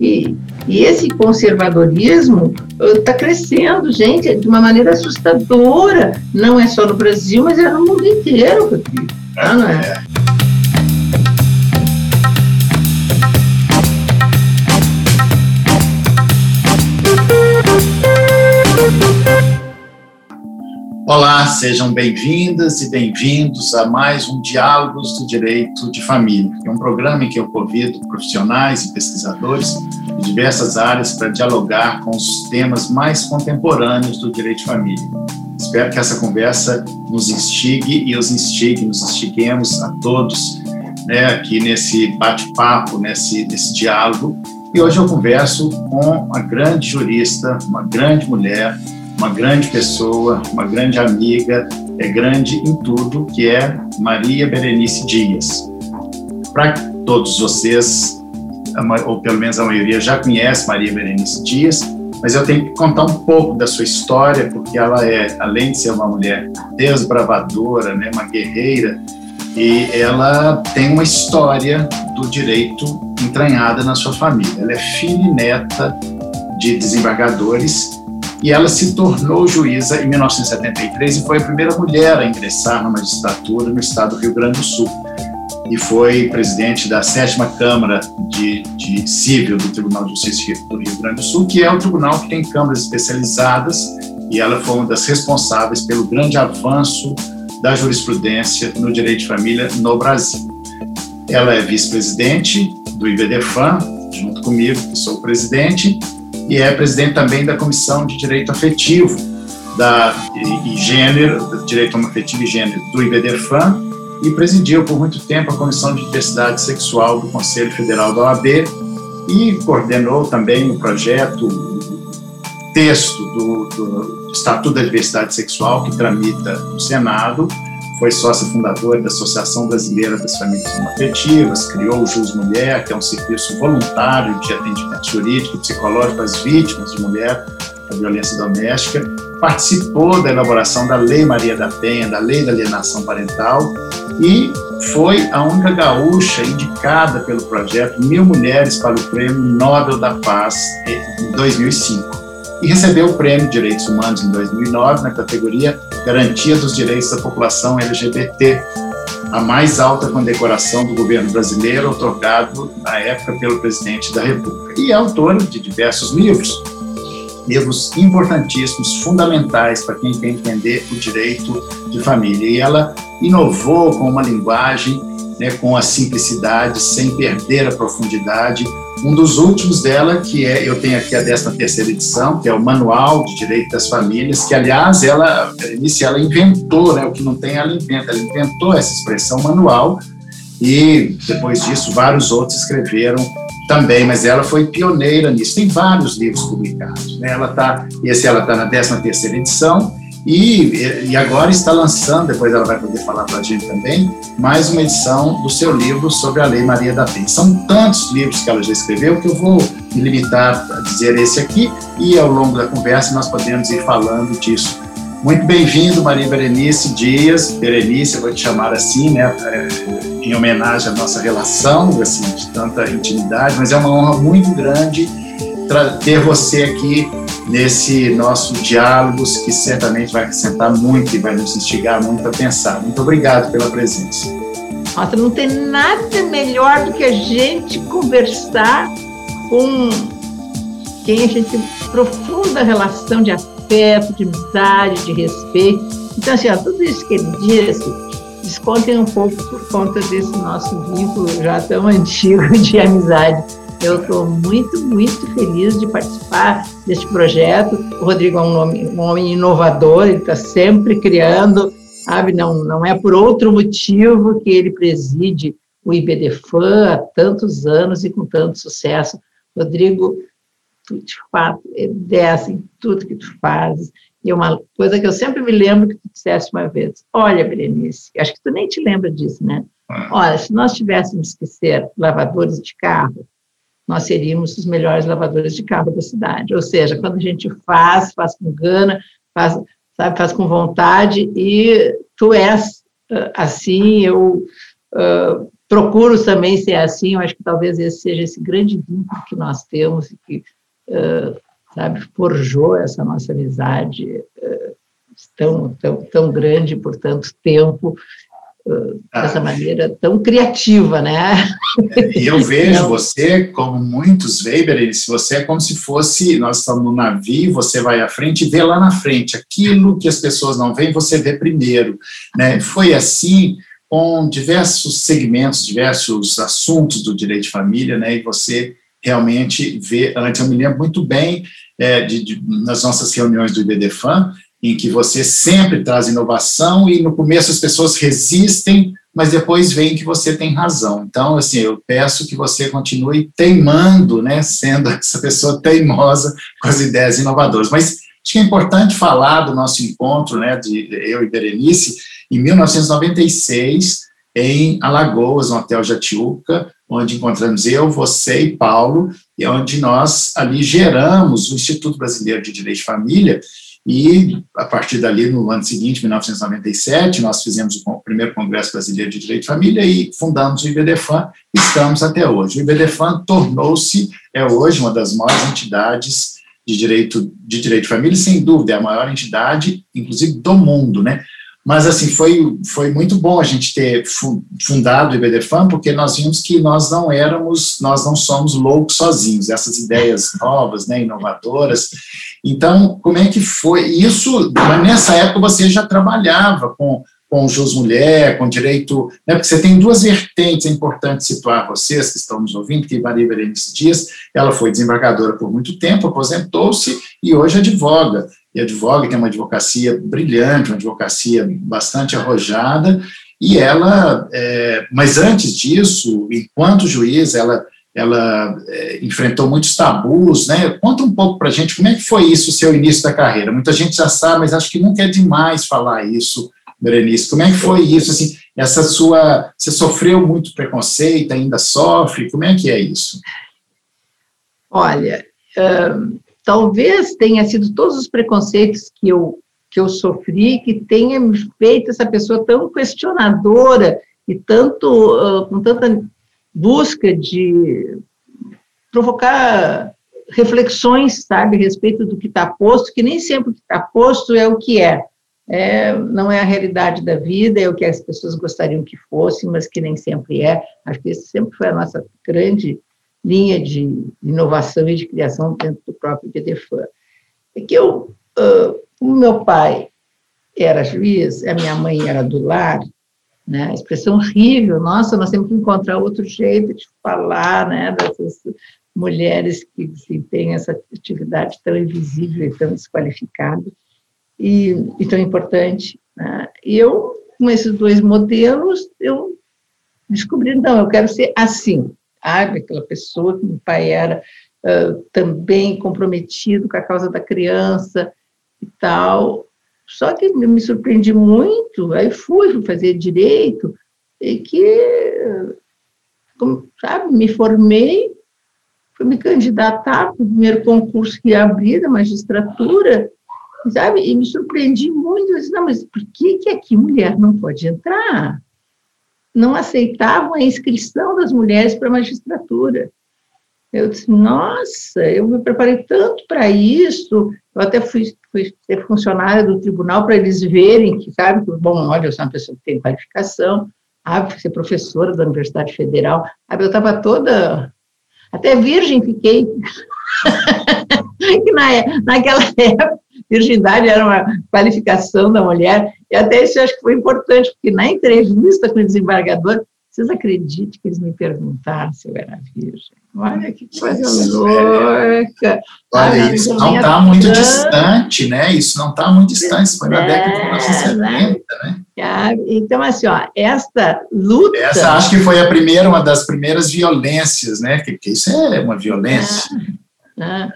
E, e esse conservadorismo está uh, crescendo, gente, de uma maneira assustadora. Não é só no Brasil, mas é no mundo inteiro, Rodrigo. Não é? Olá, sejam bem-vindas e bem-vindos a mais um Diálogos do Direito de Família, é um programa em que eu convido profissionais e pesquisadores de diversas áreas para dialogar com os temas mais contemporâneos do direito de família. Espero que essa conversa nos instigue e os instigue, nos instiguemos a todos né, aqui nesse bate-papo, nesse, nesse diálogo. E hoje eu converso com uma grande jurista, uma grande mulher, uma grande pessoa, uma grande amiga, é grande em tudo, que é Maria Berenice Dias. Para todos vocês, ou pelo menos a maioria já conhece Maria Berenice Dias, mas eu tenho que contar um pouco da sua história, porque ela é, além de ser uma mulher desbravadora, né, uma guerreira, e ela tem uma história do direito entranhada na sua família. Ela é filha e neta de desembargadores e ela se tornou juíza em 1973 e foi a primeira mulher a ingressar na magistratura no estado do Rio Grande do Sul. E foi presidente da sétima Câmara de, de Civil do Tribunal de Justiça do Rio Grande do Sul, que é um tribunal que tem câmaras especializadas, e ela foi uma das responsáveis pelo grande avanço da jurisprudência no direito de família no Brasil. Ela é vice-presidente do IBDFAM, junto comigo, que sou o presidente, e é presidente também da Comissão de Direito Afetivo da, e, Gênero, Direito Afetivo e Gênero do IBDFAM, e presidiu por muito tempo a Comissão de Diversidade Sexual do Conselho Federal da OAB e coordenou também o projeto, o texto do, do Estatuto da Diversidade Sexual que tramita no Senado, foi sócia fundadora da Associação Brasileira das Famílias Homoafetivas, criou o Jus Mulher, que é um serviço voluntário de atendimento jurídico e psicológico às vítimas de mulher da violência doméstica, participou da elaboração da Lei Maria da Penha, da Lei da Alienação Parental e foi a única gaúcha indicada pelo projeto Mil Mulheres para o Prêmio Nobel da Paz em 2005 e recebeu o Prêmio de Direitos Humanos em 2009 na categoria Garantia dos Direitos da População LGBT, a mais alta condecoração do governo brasileiro, otorgado na época pelo presidente da República. E é autora de diversos livros, livros importantíssimos, fundamentais para quem quer entender o direito de família. E ela inovou com uma linguagem, né, com a simplicidade, sem perder a profundidade, um dos últimos dela, que é, eu tenho aqui a 13 terceira edição, que é o Manual de Direito das Famílias, que, aliás, ela, Berenice, ela inventou, né, o que não tem, ela inventa, ela inventou essa expressão manual, e depois disso vários outros escreveram também, mas ela foi pioneira nisso. Tem vários livros publicados, né? Ela tá, esse ela está na 13 terceira edição, e, e agora está lançando, depois ela vai poder falar para a gente também, mais uma edição do seu livro sobre a Lei Maria da Penha. São tantos livros que ela já escreveu que eu vou me limitar a dizer esse aqui e ao longo da conversa nós podemos ir falando disso. Muito bem-vindo, Maria Berenice Dias. Berenice, eu vou te chamar assim, né, é, em homenagem à nossa relação, assim, de tanta intimidade, mas é uma honra muito grande ter você aqui nesse nosso diálogos, que certamente vai acrescentar muito e vai nos instigar muito a pensar. Muito obrigado pela presença. Nossa, não tem nada melhor do que a gente conversar com quem a gente tem profunda relação de afeto, de amizade, de respeito. Então, assim, ó, tudo isso que ele disse, descontem um pouco por conta desse nosso vínculo já tão antigo de amizade eu estou muito, muito feliz de participar deste projeto. O Rodrigo é um, nome, um homem inovador, ele está sempre criando, sabe? Não, não é por outro motivo que ele preside o IBDFAN há tantos anos e com tanto sucesso. Rodrigo, tu de fato é dessa em tudo que tu fazes. E uma coisa que eu sempre me lembro que tu disseste uma vez: Olha, Berenice, acho que tu nem te lembra disso, né? Ah. Olha, se nós tivéssemos que ser lavadores de carro, nós seríamos os melhores lavadores de carro da cidade. Ou seja, quando a gente faz, faz com gana, faz, sabe, faz com vontade, e tu és uh, assim, eu estou procuro também ser assim, eu acho que talvez esse seja esse grande vínculo que nós temos e que, uh, sabe, forjou essa nossa amizade uh, tão, tão, tão grande por tanto tempo, uh, dessa maneira tão criativa, né? E eu vejo você como muitos Weber, você é como se fosse, nós estamos no navio, você vai à frente e vê lá na frente, aquilo que as pessoas não veem, você vê primeiro, né? Foi assim com diversos segmentos, diversos assuntos do direito de família, né? E você realmente vê, antes eu me lembro muito bem é, de, de, nas nossas reuniões do IBDFAN, em que você sempre traz inovação e no começo as pessoas resistem, mas depois veem que você tem razão. Então, assim, eu peço que você continue teimando, né, sendo essa pessoa teimosa com as ideias inovadoras. Mas acho que é importante falar do nosso encontro, né, de eu e Berenice, em 1996, em Alagoas, no Hotel Jatiuca, onde encontramos eu, você e Paulo, e onde nós ali geramos o Instituto Brasileiro de Direito de Família, e, a partir dali, no ano seguinte, 1997, nós fizemos o primeiro Congresso Brasileiro de Direito de Família e fundamos o IBDFAN, estamos até hoje. O IBDFAN tornou-se, é hoje, uma das maiores entidades de direito de direito de família, sem dúvida, é a maior entidade, inclusive, do mundo, né? Mas, assim, foi, foi muito bom a gente ter fundado o IBDFAM, porque nós vimos que nós não éramos, nós não somos loucos sozinhos, essas ideias novas, né, inovadoras. Então, como é que foi? Isso, nessa época você já trabalhava com, com o Jus Mulher, com direito, né, porque você tem duas vertentes, é importante situar vocês que estão nos ouvindo, que Maria Berenice Dias, ela foi desembargadora por muito tempo, aposentou-se e hoje advoga e advoga, tem uma advocacia brilhante, uma advocacia bastante arrojada, e ela, é, mas antes disso, enquanto juiz, ela, ela é, enfrentou muitos tabus, né? Conta um pouco para a gente como é que foi isso, o seu início da carreira. Muita gente já sabe, mas acho que nunca é demais falar isso, Berenice. Como é que foi isso, assim, essa sua, você sofreu muito preconceito, ainda sofre, como é que é isso? Olha, talvez tenha sido todos os preconceitos que eu, que eu sofri que tenha me feito essa pessoa tão questionadora e tanto uh, com tanta busca de provocar reflexões, sabe, a respeito do que está posto, que nem sempre o que está posto é o que é. é. Não é a realidade da vida, é o que as pessoas gostariam que fosse, mas que nem sempre é. Acho que esse sempre foi a nossa grande linha de inovação e de criação dentro do próprio BDFAN. É que eu, uh, o meu pai era juiz, a minha mãe era do lar, né, expressão horrível, nossa, nós temos que encontrar outro jeito de falar, né, dessas mulheres que têm essa atividade tão invisível e tão desqualificada e, e tão importante. Né? E eu, com esses dois modelos, eu descobri, não, eu quero ser assim, sabe? Aquela pessoa que o pai era uh, também comprometido com a causa da criança e tal. Só que me surpreendi muito, aí fui, fazer direito, e que, como, sabe, me formei, fui me candidatar para o primeiro concurso que ia abrir da magistratura, sabe, e me surpreendi muito, eu disse, não, mas por que, que aqui mulher não pode entrar? Não aceitavam a inscrição das mulheres para a magistratura. Eu disse, nossa, eu me preparei tanto para isso, eu até fui, fui ser funcionária do tribunal para eles verem que, sabe, bom, olha, eu sou uma pessoa que tem qualificação, ah, fui ser professora da Universidade Federal, ah, eu estava toda, até virgem fiquei, que na, naquela época virgindade era uma qualificação da mulher, e até isso eu acho que foi importante, porque na entrevista com o desembargador, vocês acreditam que eles me perguntaram se eu era virgem? Olha que coisa louca! Olha, isso não está muito distante, né? Isso não está muito distante, isso foi na é, década de 1970, né? né? Então, assim, ó, esta luta... Essa acho que foi a primeira, uma das primeiras violências, né? Porque isso é uma violência. Ah, ah.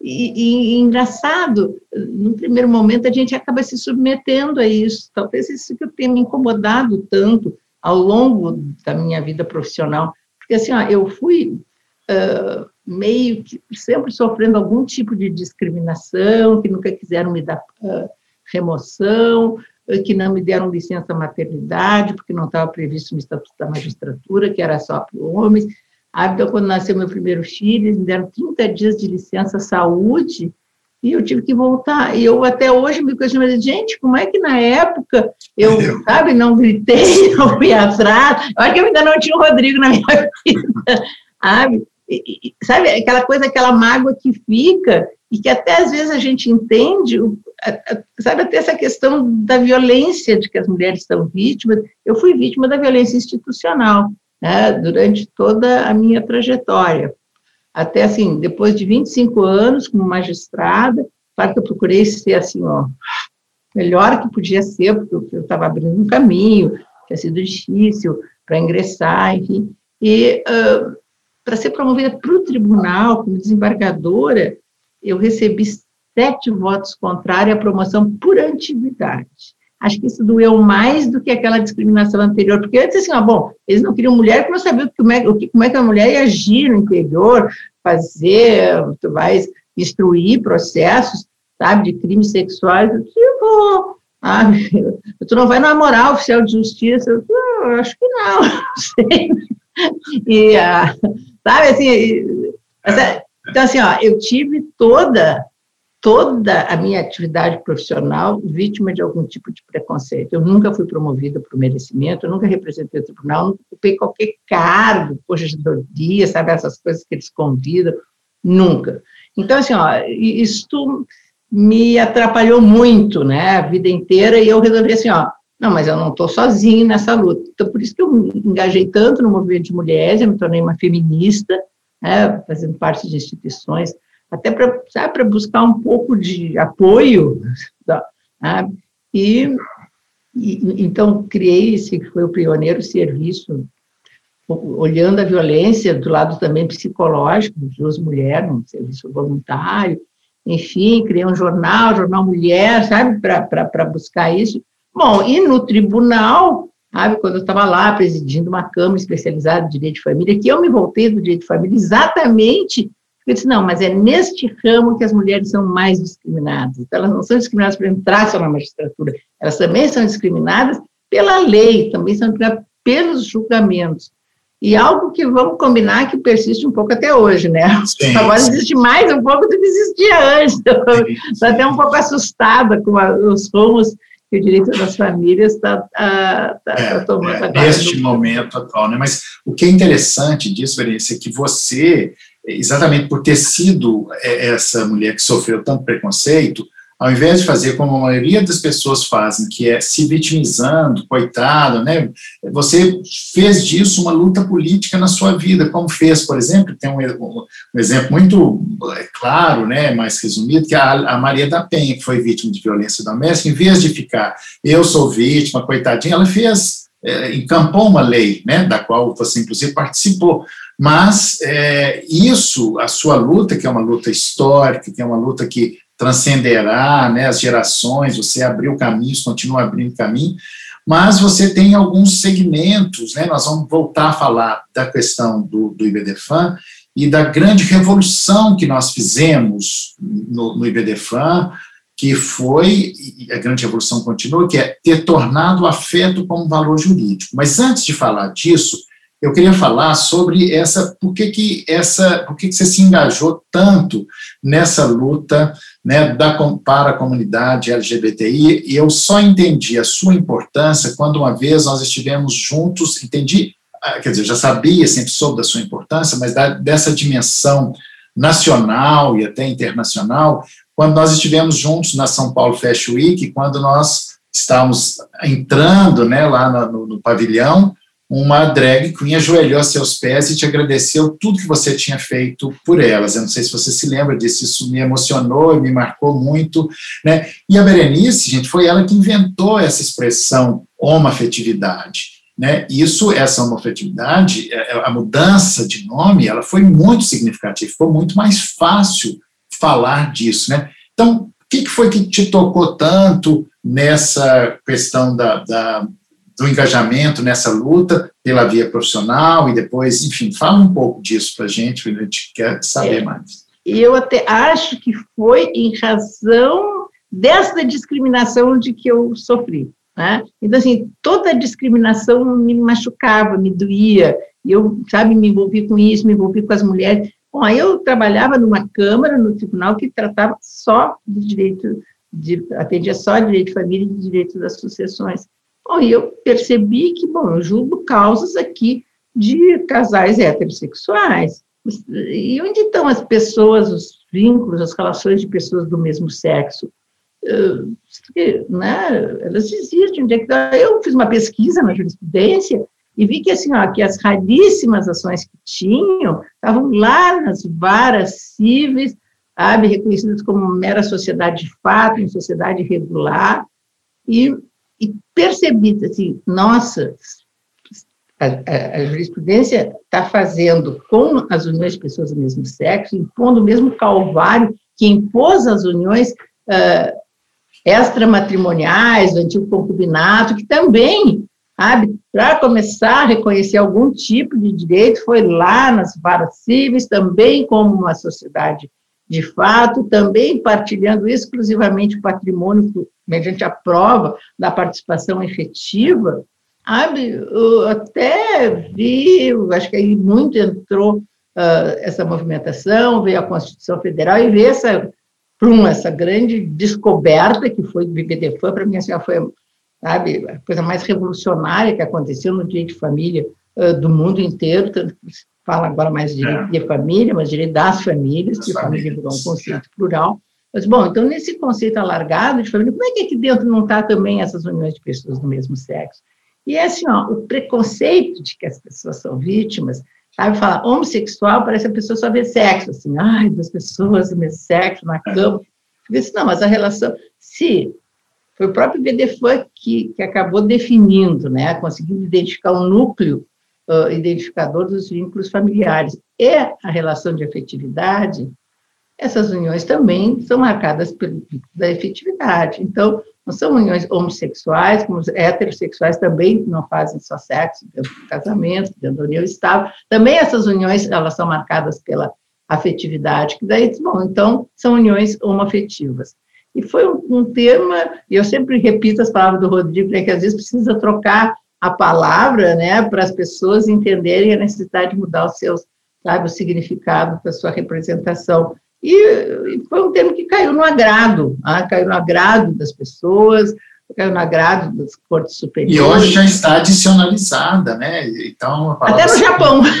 E, e, engraçado, no primeiro momento a gente acaba se submetendo a isso. Talvez isso que eu tenha me incomodado tanto ao longo da minha vida profissional, porque assim, ó, eu fui uh, meio que sempre sofrendo algum tipo de discriminação, que nunca quiseram me dar uh, remoção, que não me deram licença maternidade, porque não estava previsto no Estatuto da Magistratura, que era só para homens. Então, quando nasceu meu primeiro filho, eles me deram 30 dias de licença saúde, e eu tive que voltar. E eu até hoje me questiono, gente, como é que na época eu, eu, sabe, não gritei, não fui atrás. Eu acho que eu ainda não tinha o Rodrigo na minha vida, sabe? E, sabe, aquela coisa, aquela mágoa que fica, e que até às vezes a gente entende, sabe, até essa questão da violência de que as mulheres são vítimas. Eu fui vítima da violência institucional, né, durante toda a minha trajetória até assim, depois de 25 anos como magistrada, claro que eu procurei ser assim, ó, melhor que podia ser, porque eu estava abrindo um caminho, tinha sido difícil para ingressar, enfim. E uh, para ser promovida para o tribunal como desembargadora, eu recebi sete votos contrários à promoção por antiguidade acho que isso doeu mais do que aquela discriminação anterior, porque antes, assim, ó, bom, eles não queriam mulher porque não sabiam como é, como é que a mulher ia agir no interior, fazer, tu vais instruir processos, sabe, de crimes sexuais, eu disse, vou, tu não vai namorar oficial de justiça, eu, eu acho que não, não sei, e, ah, sabe, assim, então, assim, ó, eu tive toda toda a minha atividade profissional vítima de algum tipo de preconceito. Eu nunca fui promovida por merecimento, eu nunca representei o tribunal, nunca ocupei qualquer cargo, dia, sabe, essas coisas que eles convidam, nunca. Então, assim, ó, isso me atrapalhou muito, né, a vida inteira, e eu resolvi assim, ó, não, mas eu não estou sozinho nessa luta. Então, por isso que eu me engajei tanto no movimento de mulheres, eu me tornei uma feminista, né, fazendo parte de instituições, até para buscar um pouco de apoio? E, e, então criei esse que foi o pioneiro serviço olhando a violência do lado também psicológico de duas mulheres, um serviço voluntário, enfim, criei um jornal, Jornal Mulher, sabe, para buscar isso. Bom, e no tribunal, sabe, quando eu estava lá presidindo uma Câmara especializada de Direito de Família, que eu me voltei do Direito de Família exatamente eu disse, não, mas é neste ramo que as mulheres são mais discriminadas. Então, elas não são discriminadas por entrar só na magistratura, elas também são discriminadas pela lei, também são discriminadas pelos julgamentos. E algo que vamos combinar que persiste um pouco até hoje, né? Sim, Agora sim. existe mais um pouco do que existia antes. Estou até um pouco assustada com a, os rumos que o direito das famílias está tá, tá, é, tá tomando é, agora. Neste momento atual, né? Mas o que é interessante disso, Verência, é que você exatamente por ter sido é, essa mulher que sofreu tanto preconceito, ao invés de fazer como a maioria das pessoas fazem, que é se vitimizando, coitado, né? Você fez disso uma luta política na sua vida, como fez, por exemplo, tem um, um exemplo muito é, claro, né, mais resumido, que é a, a, Maria da Penha, que foi vítima de violência doméstica, em vez de ficar, eu sou vítima, coitadinha, ela fez, é, encampou uma lei, né, da qual você, inclusive, participou, mas é, isso, a sua luta, que é uma luta histórica, que é uma luta que transcenderá né, as gerações, você abriu caminhos, continua abrindo caminho, mas você tem alguns segmentos, né, nós vamos voltar a falar da questão do, do IBDFAN e da grande revolução que nós fizemos no, no IBDFAN, que foi, a grande revolução continua, que é ter tornado o afeto como valor jurídico. Mas antes de falar disso, eu queria falar sobre essa, por que, que essa, por que, que você se engajou tanto nessa luta né, da, para a comunidade LGBTI, e eu só entendi a sua importância quando uma vez nós estivemos juntos, entendi, ah, quer dizer, já sabia, sempre soube da sua importância, mas da, dessa dimensão nacional e até internacional, quando nós estivemos juntos na São Paulo Fashion Week, quando nós estávamos entrando né, lá no, no pavilhão, uma drag queen ajoelhou a seus pés e te agradeceu tudo que você tinha feito por elas. Eu não sei se você se lembra disso, isso me emocionou e me marcou muito. Né? E a Berenice, gente, foi ela que inventou essa expressão homoafetividade. Né? Isso, essa homoafetividade, é, é, a mudança de nome, ela foi muito significativa, ficou muito mais fácil falar disso. Né? Então, o que foi que te tocou tanto nessa questão da, da do engajamento nessa luta pela via profissional e depois, enfim, fala um pouco disso para a gente, a gente quer saber é, mais. Eu até acho que foi em razão dessa discriminação de que eu sofri. Né? Então, assim, toda a discriminação me machucava, me doía, eu, sabe, me envolvi com isso, me envolvi com as mulheres. Bom, aí eu trabalhava numa Câmara, no tribunal, que tratava só de direito, de, atendia só direito de família e direito das sucessões. Bom, e eu percebi que, bom, eu julgo causas aqui de casais heterossexuais. E onde estão as pessoas, os vínculos, as relações de pessoas do mesmo sexo? Uh, né, elas existem. É eu fiz uma pesquisa na jurisprudência e vi que, assim, ó, que as raríssimas ações que tinham estavam lá nas varas cíveis, sabe, reconhecidas como mera sociedade de fato, em sociedade regular, e percebi, assim, nossa, a, a, a jurisprudência está fazendo com as uniões de pessoas do mesmo sexo, impondo o mesmo calvário que impôs as uniões uh, extramatrimoniais, do antigo concubinato, que também, sabe, para começar a reconhecer algum tipo de direito, foi lá nas varas cíveis, também como uma sociedade de fato, também partilhando exclusivamente o patrimônio mediante a prova da participação efetiva, Sabe, eu até vi, acho que aí muito entrou uh, essa movimentação, veio a Constituição Federal e veio essa, prum, essa grande descoberta que foi do BBDFAM, para mim assim, foi sabe, a coisa mais revolucionária que aconteceu no direito de família uh, do mundo inteiro, tanto que fala agora mais de direito é. de família, mas direito das famílias, que família virou um conceito plural. Mas, bom, então, nesse conceito alargado de família, como é que aqui dentro não está também essas uniões de pessoas do mesmo sexo? E é assim, ó, o preconceito de que as pessoas são vítimas, sabe, falar homossexual, parece que a pessoa só vê sexo, assim, ai, duas pessoas do mesmo sexo na cama. Eu disse, não, mas a relação, se foi o próprio BDFAN que, que acabou definindo, né, conseguindo identificar o um núcleo uh, identificador dos vínculos familiares e a relação de afetividade, essas uniões também são marcadas pelo da efetividade. Então, não são uniões homossexuais, como os heterossexuais também não fazem só sexo dentro do casamento, dentro da união estável. Também essas uniões, elas são marcadas pela afetividade, que daí, bom, então, são uniões homoafetivas. E foi um, um tema, e eu sempre repito as palavras do Rodrigo, né, que às vezes precisa trocar a palavra, né, para as pessoas entenderem a necessidade de mudar os seus, sabe, o significado da sua representação. E, e foi um termo que caiu no agrado, ah, caiu no agrado das pessoas, caiu no agrado das cortes superiores. E hoje já está adicionalizada, né? Então, Até no assim, Japão.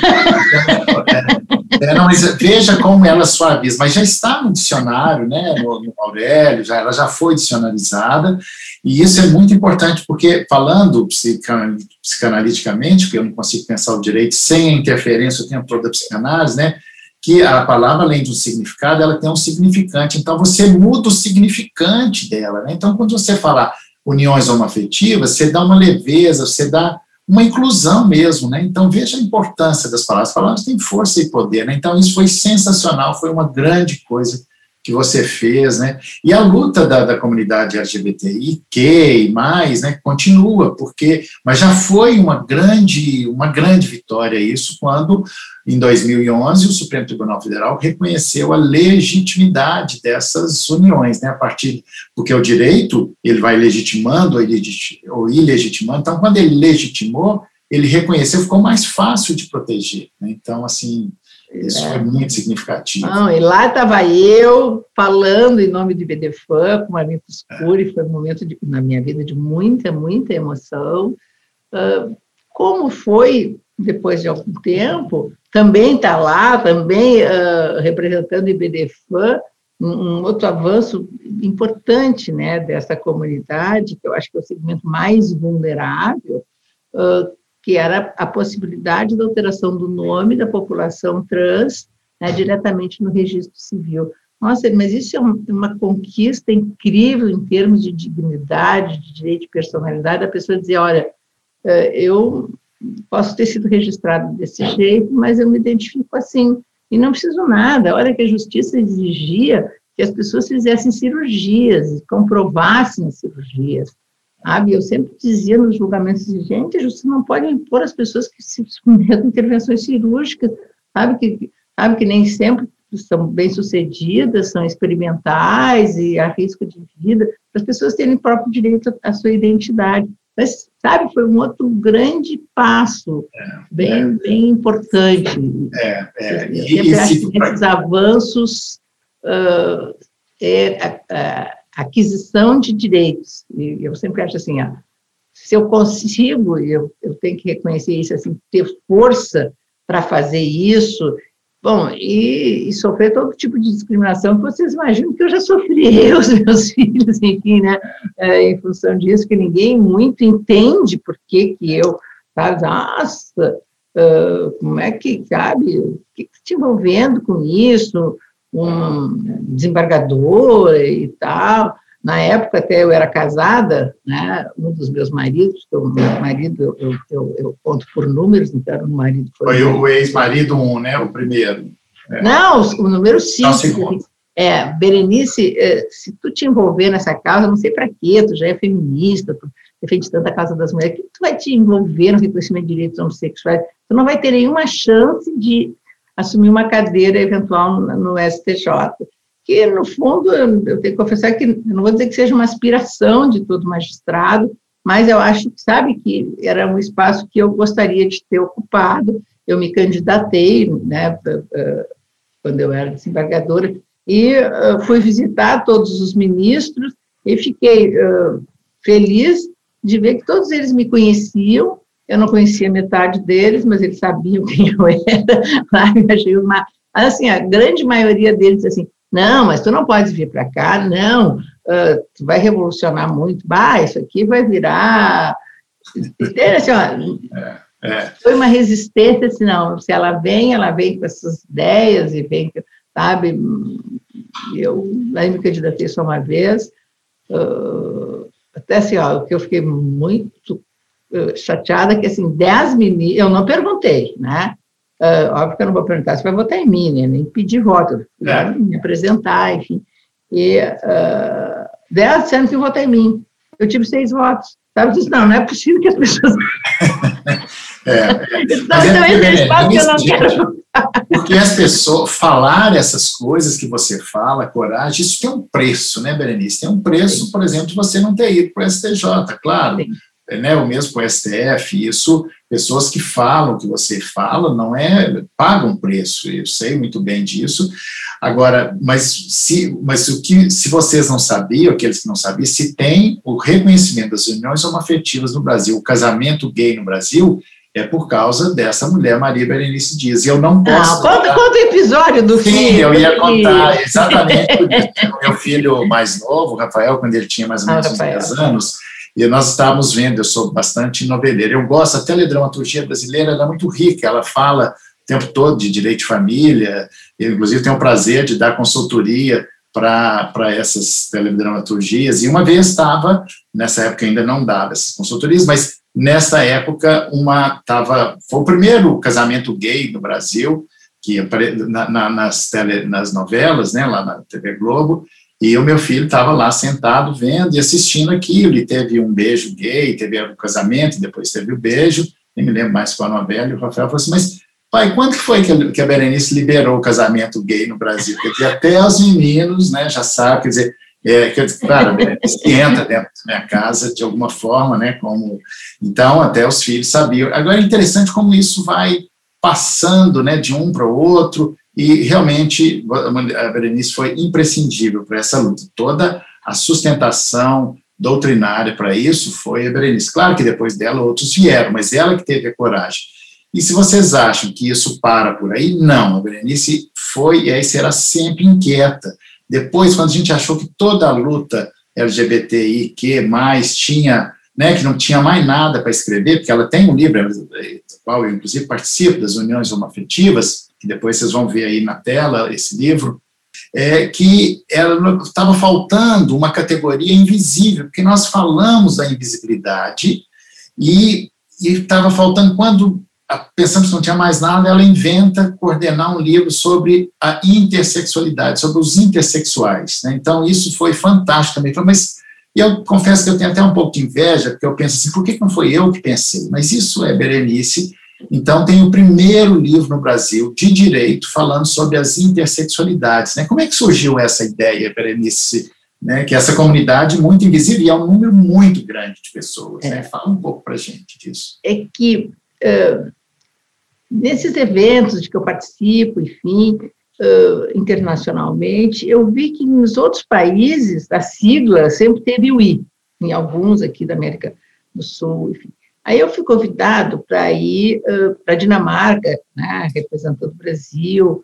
É, é, não, veja como ela suaviza, mas já está no dicionário, né? No, no Aurélio, já, ela já foi dicionalizada, e isso é muito importante, porque falando psicanaliticamente, porque eu não consigo pensar o direito sem a interferência o tempo todo da psicanálise, né? que a palavra, além de um significado, ela tem um significante. Então, você muda o significante dela. Né? Então, quando você fala uniões homoafetivas, você dá uma leveza, você dá uma inclusão mesmo. Né? Então, veja a importância das palavras. As palavras têm força e poder. Né? Então, isso foi sensacional, foi uma grande coisa que você fez, né? E a luta da, da comunidade LGBTI, que e mais, né, continua, porque, mas já foi uma grande, uma grande vitória isso quando, em 2011, o Supremo Tribunal Federal reconheceu a legitimidade dessas uniões, né, a partir, porque o direito, ele vai legitimando ou ilegitimando, então, quando ele legitimou, ele reconheceu, ficou mais fácil de proteger, né? então, assim, isso é. foi muito significativo. Não, e lá estava eu falando em nome de BDFAN com Marmin Cuscuri, é. foi um momento de, na minha vida de muita, muita emoção. Uh, como foi, depois de algum tempo, também está lá, também uh, representando o IBDFAN, um, um outro avanço importante né, dessa comunidade, que eu acho que é o segmento mais vulnerável, uh, que era a possibilidade da alteração do nome da população trans né, diretamente no registro civil. Nossa, mas isso é uma conquista incrível em termos de dignidade, de direito de personalidade, a pessoa dizer, olha, eh, eu posso ter sido registrado desse jeito, mas eu me identifico assim, e não preciso nada. A hora que a justiça exigia que as pessoas fizessem cirurgias, comprovassem as cirurgias, Sabe? Eu sempre dizia nos julgamentos, gente, justiça não pode impor às pessoas que se submetem a intervenções cirúrgicas, sabe? Que, sabe que nem sempre são bem-sucedidas, são experimentais e a risco de vida. as pessoas terem próprio direito à sua identidade. Mas, sabe, foi um outro grande passo, é, bem, é. bem importante. É, é. Eu sempre e, acho que esses avanços uh, é a, a, aquisição de direitos. E eu sempre acho assim, ó, se eu consigo, eu, eu tenho que reconhecer isso, assim, ter força para fazer isso, Bom, e, e, sofrer todo tipo de discriminação que vocês imaginam que eu já sofri, eu, os meus filhos, enfim, né, é, em função disso, que ninguém muito entende por que que eu, sabe, nossa, uh, como é que, sabe, o que que te envolvendo com isso, um desembargador e tal, na época, até eu era casada, né, um dos meus maridos, que o meu marido, eu, eu, eu, conto por números, então o marido foi... Foi o ex-marido um, né, o primeiro. É. Não, o número cinco. É, Berenice, é, se tu te envolver nessa causa, não sei para quê, tu já é feminista, tu defende tanta causa das mulheres, que tu vai te envolver no reconhecimento de direitos homossexuais? Tu não vai ter nenhuma chance de assumir uma cadeira eventual no STJ que, no fundo, eu tenho que confessar que, não vou dizer que seja uma aspiração de todo magistrado, mas eu acho que, sabe, que era um espaço que eu gostaria de ter ocupado, eu me candidatei, né, quando eu era desembargadora, e fui visitar todos os ministros e fiquei feliz de ver que todos eles me conheciam, eu não conhecia metade deles, mas eles sabiam quem eu era, eu achei uma, assim, a grande maioria deles, assim, não, mas tu não pode vir para cá, não, uh, tu vai revolucionar muito, bah, isso aqui vai virar. Assim, ó, é, é. Foi uma resistência, assim, não, se ela vem, ela vem com essas ideias e vem, sabe, eu aí me candidatei só uma vez, uh, até assim, ó, o que eu fiquei muito chateada, é que assim, dez meninas, eu não perguntei, né, Uh, óbvio que eu não vou perguntar se vai votar em mim, né? nem pedir voto, é. me apresentar, enfim. E uh, dez disseram que votar em mim. Eu tive seis votos. Sabe? Eu disse, não, não é possível que as pessoas. é, é. Então, então é, esse espaço que eu não quero. Porque as pessoas, falar essas coisas que você fala, coragem, isso tem um preço, né, Berenice? Tem um preço, Sim. por exemplo, de você não ter ido para o STJ, claro. Sim né, o mesmo com o STF, isso, pessoas que falam o que você fala, não é, pagam preço, eu sei muito bem disso, agora, mas se, mas o que, se vocês não sabiam, aqueles que não sabiam, se tem o reconhecimento das uniões homoafetivas no Brasil, o casamento gay no Brasil, é por causa dessa mulher, Maria Berenice Dias. E eu não posso. Ah, conta, conta o episódio do Sim, filho. Sim, eu ia contar exatamente o meu filho mais novo, Rafael, quando ele tinha mais ou menos ah, uns 10 anos e nós estávamos vendo, eu sou bastante noveleiro, eu gosto, até a dramaturgia brasileira ela é muito rica, ela fala o tempo todo de direito de família, eu inclusive tenho o prazer de dar consultoria para essas teledramaturgias, e uma vez estava, nessa época ainda não dava essas consultorias, mas nessa época uma estava, foi o primeiro casamento gay no Brasil, que na, na, nas, tele, nas novelas, né, lá na TV Globo, e o meu filho estava lá sentado vendo e assistindo aquilo, e teve um beijo gay, teve o um casamento, depois teve o beijo, nem me lembro mais qual a novela, e o Rafael falou assim, mas pai, quando que foi que a Berenice liberou o casamento gay no Brasil? Porque até os meninos, né, já sabem, quer dizer, é, quer dizer, claro, entra dentro da minha casa de alguma forma, né, como, então até os filhos sabiam. Agora é interessante como isso vai passando, né, de um para o outro, e realmente a Berenice foi imprescindível para essa luta. Toda a sustentação doutrinária para isso foi a Berenice. Claro que depois dela outros vieram, mas ela que teve a coragem. E se vocês acham que isso para por aí, não. A Berenice foi e aí será sempre inquieta. Depois, quando a gente achou que toda a luta LGBTI que mais tinha, né, que não tinha mais nada para escrever, porque ela tem um livro, do qual eu inclusive participo das uniões homoafetivas, que depois vocês vão ver aí na tela esse livro, é que estava faltando uma categoria invisível, porque nós falamos da invisibilidade e estava faltando quando pensamos que não tinha mais nada, ela inventa coordenar um livro sobre a intersexualidade, sobre os intersexuais. Né? Então, isso foi fantástico também. Mas eu confesso que eu tenho até um pouco de inveja, porque eu penso assim, por que não foi eu que pensei? Mas isso é Berenice, então, tem o primeiro livro no Brasil de direito falando sobre as intersexualidades. Né? Como é que surgiu essa ideia, Berenice, né, que essa comunidade muito invisível e é um número muito grande de pessoas. Né? É. Né? Fala um pouco para a gente disso. É que uh, nesses eventos de que eu participo, enfim, uh, internacionalmente, eu vi que nos outros países a sigla sempre teve o I, em alguns aqui da América do Sul, enfim. Aí eu fui convidado para ir uh, para a Dinamarca, né, representando o Brasil,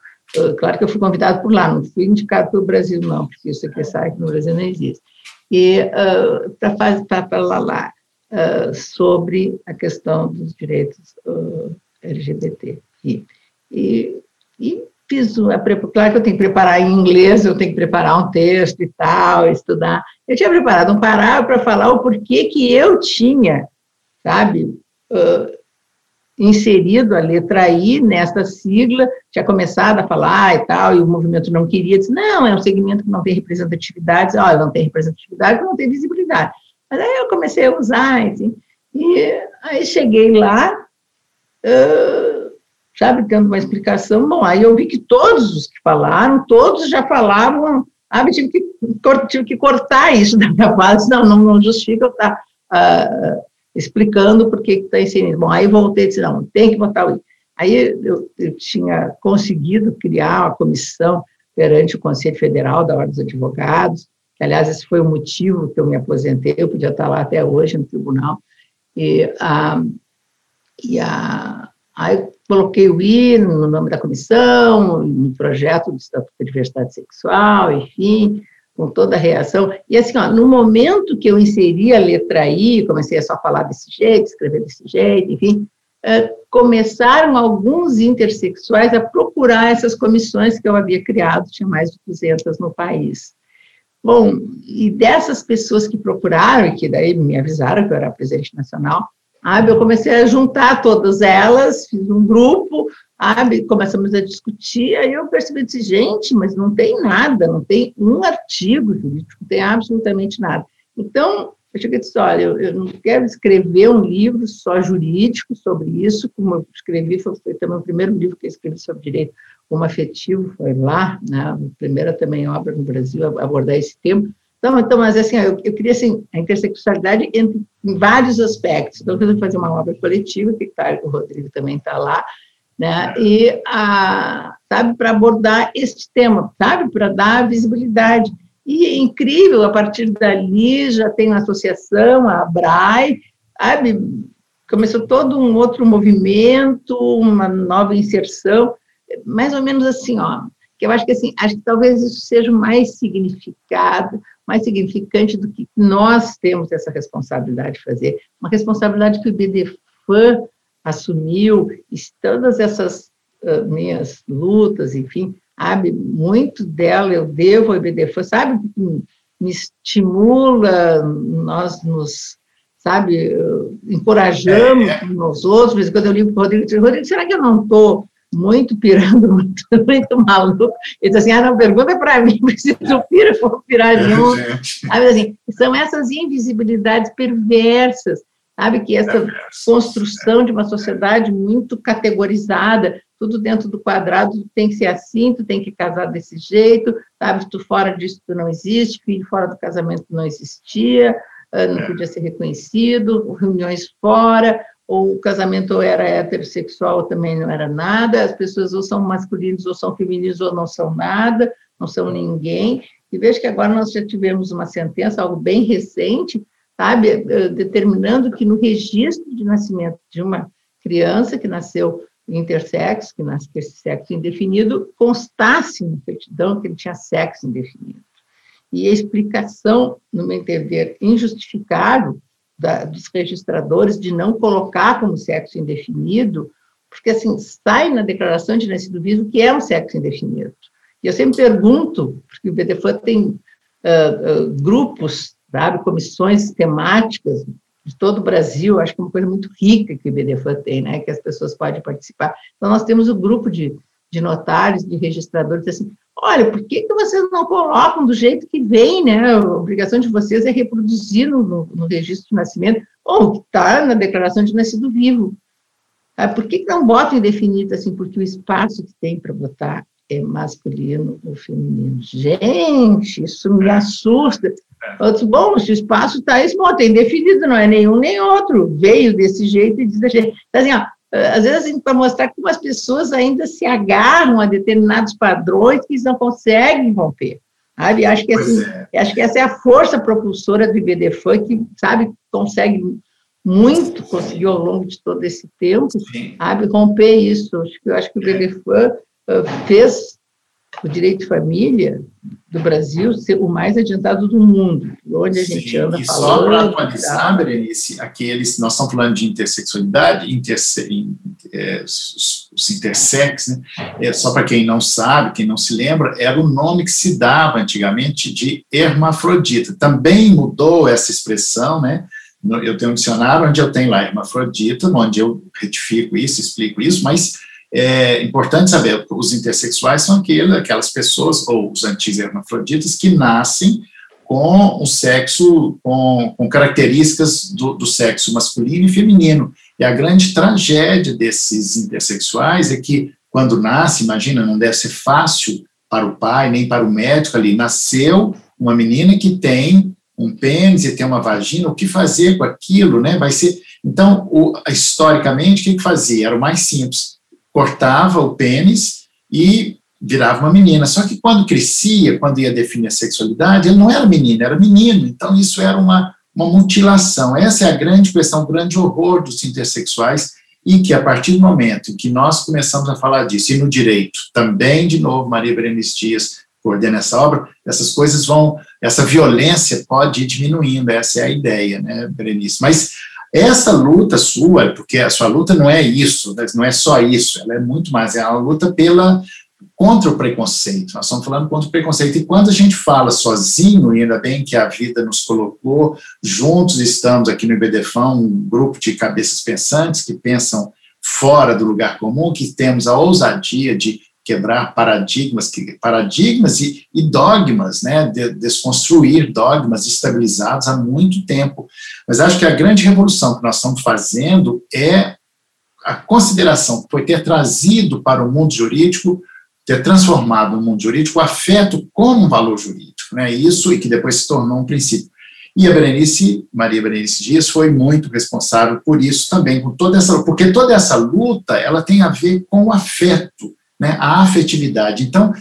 claro que eu fui convidado por lá, não fui indicado pelo Brasil, não, porque o secretário no Brasil não existe. E uh, para falar lá uh, sobre a questão dos direitos uh, LGBT. E, e, e fiz a claro que eu tenho que preparar em inglês, eu tenho que preparar um texto e tal, estudar. Eu tinha preparado um parágrafo para falar o porquê que eu tinha, sabe, uh, inserido a letra I nesta sigla, tinha começado a falar e tal, e o movimento não queria, disse, não, é um segmento que não tem representatividade, olha, não tem representatividade, não tem visibilidade. Mas aí eu comecei a usar, assim, e aí cheguei lá, uh, sabe, tendo uma explicação, bom, aí eu vi que todos os que falaram, todos já falavam, tive que, tive que cortar isso da minha fala, não, não, não justifica eu estar... Uh, explicando por que está inserindo. Bom, aí voltei e disse, não, tem que botar o I. Aí eu, eu, tinha conseguido criar uma comissão perante o Conselho Federal da Ordem dos Advogados, que, aliás, esse foi o motivo que eu me aposentei, eu podia estar lá até hoje no tribunal, e, a, e a, aí coloquei o I no nome da comissão, no projeto do Estatuto da Diversidade Sexual, enfim, com toda a reação. E assim, ó, no momento que eu inseri a letra I, comecei a só falar desse jeito, escrever desse jeito, enfim, é, começaram alguns intersexuais a procurar essas comissões que eu havia criado, tinha mais de 200 no país. Bom, e dessas pessoas que procuraram, e que daí me avisaram que eu era presidente nacional, sabe, eu comecei a juntar todas elas, fiz um grupo, Começamos a discutir, aí eu percebi, disse, gente, mas não tem nada, não tem um artigo jurídico, não tem absolutamente nada. Então, eu cheguei e disse, olha, eu, não quero escrever um livro só jurídico sobre isso, como eu escrevi, foi, foi também o primeiro livro que eu escrevi sobre direito como afetivo, foi lá, né, primeira também obra no Brasil a abordar esse tema. Então, então mas assim, eu, eu queria assim, a intersexualidade entre, em vários aspectos. Então, eu fazer uma obra coletiva, que tá, o Rodrigo também está lá, né? E a, sabe para abordar este tema, sabe para dar visibilidade. E é incrível, a partir dali já tem uma associação, a ABRAE, sabe? Começou todo um outro movimento, uma nova inserção, mais ou menos assim, ó, que eu acho que assim, acho que talvez isso seja mais significado, mais significante do que nós temos essa responsabilidade de fazer, uma responsabilidade que o BDFAN assumiu, todas essas uh, minhas lutas, enfim, sabe, muito dela eu devo ao IBDF, sabe, me estimula, nós nos, sabe, encorajamos é, é. uns outros, quando eu ligo para o Rodrigo, Rodrigo, será que eu não estou muito pirando, muito, muito maluco. Ele diz assim, ah, não, pergunta para mim, preciso pira, vou pirar junto. É, assim, são essas invisibilidades perversas sabe? Que essa construção de uma sociedade muito categorizada, tudo dentro do quadrado, tem que ser assim, tu tem que casar desse jeito, sabe? Tu fora disso tu não existe, filho fora do casamento não existia, ah, não é. podia ser reconhecido, reuniões fora, ou o casamento era heterossexual também não era nada, as pessoas ou são masculinos ou são femininos ou não são nada, não são ninguém. E veja que agora nós já tivemos uma sentença, algo bem recente, sabe, eh, determinando que no registro de nascimento de uma criança que nasceu intersexo, que nasce com esse sexo indefinido, constasse na certidão que ele tinha sexo indefinido. E a explicação, no meu entender, injustificável da, dos registradores de não colocar como sexo indefinido, porque assim, sai na declaração de nascido vivo que é um sexo indefinido. E eu sempre pergunto, porque o BDFAN tem uh, uh, grupos sabe? Comissões temáticas de todo o Brasil, acho que é uma coisa muito rica que o BDFAN tem, né? Que as pessoas podem participar. Então, nós temos o um grupo de, de notários, de registradores, assim, olha, por que, que vocês não colocam do jeito que vem, né? A obrigação de vocês é reproduzir no, no registro de nascimento, ou que está na declaração de nascido vivo. Ah, por que, que não botam indefinido, assim, porque o espaço que tem para botar é masculino ou feminino. Gente, isso me assusta. Outros, bom, se o espaço está esse modo, tem definido, não é nenhum nem outro. Veio desse jeito e diz Então, assim, ó, às vezes, assim, para mostrar como as pessoas ainda se agarram a determinados padrões que eles não conseguem romper. Sabe? Acho que, assim, é. acho que essa é a força propulsora do IBD Funk, que, sabe, consegue muito, conseguiu ao longo de todo esse tempo, Sim. sabe, romper isso. Acho que, eu acho que o IBD Funk uh, fez o direito de família do Brasil ser o mais adiantado do mundo, onde a gente Sim, anda e falando. Só para atualizar, tá? Berenice, aqueles, nós estamos falando de intersexualidade, interse, é, os, os intersex, né? É, só para quem não sabe, quem não se lembra, era o nome que se dava antigamente de hermafrodita. Também mudou essa expressão, né? Eu tenho um dicionário onde eu tenho lá hermafrodita, onde eu retifico isso, explico isso, mas é importante saber, os intersexuais são aquelas pessoas, ou os antis-hermafroditas, que nascem com o sexo, com, com características do, do, sexo masculino e feminino. E a grande tragédia desses intersexuais é que, quando nasce, imagina, não deve ser fácil para o pai, nem para o médico ali, nasceu uma menina que tem um pênis e tem uma vagina, o que fazer com aquilo, né? Vai ser. Então, o, historicamente, o que, que fazia? Era o mais simples cortava o pênis e virava uma menina. Só que quando crescia, quando ia definir a sexualidade, ele não era menino, era menino. Então isso era uma, uma mutilação. Essa é a grande questão, o grande horror dos intersexuais e que a partir do momento em que nós começamos a falar disso, e no direito, também, de novo, Maria Berenice Dias coordena essa obra, essas coisas vão, essa violência pode ir diminuindo, essa é a ideia, né, Berenice? Mas essa luta sua, porque a sua luta não é isso, né, não é só isso, ela é muito mais, é uma luta pela contra o preconceito. Nós estamos falando contra o preconceito. E quando a gente fala sozinho, e ainda bem que a vida nos colocou, juntos estamos aqui no IBDFAM, um grupo de cabeças pensantes que pensam fora do lugar comum, que temos a ousadia de quebrar paradigmas, paradigmas e, e dogmas, né, de, desconstruir dogmas estabilizados há muito tempo. Mas acho que a grande revolução que nós estamos fazendo é a consideração que foi ter trazido para o mundo jurídico, ter transformado no mundo jurídico o afeto como um valor jurídico, né, isso e que depois se tornou um princípio. E a Berenice, Maria Berenice Dias, foi muito responsável por isso também, com toda essa, porque toda essa luta, ela tem a ver com o afeto, né, a afetividade. Então,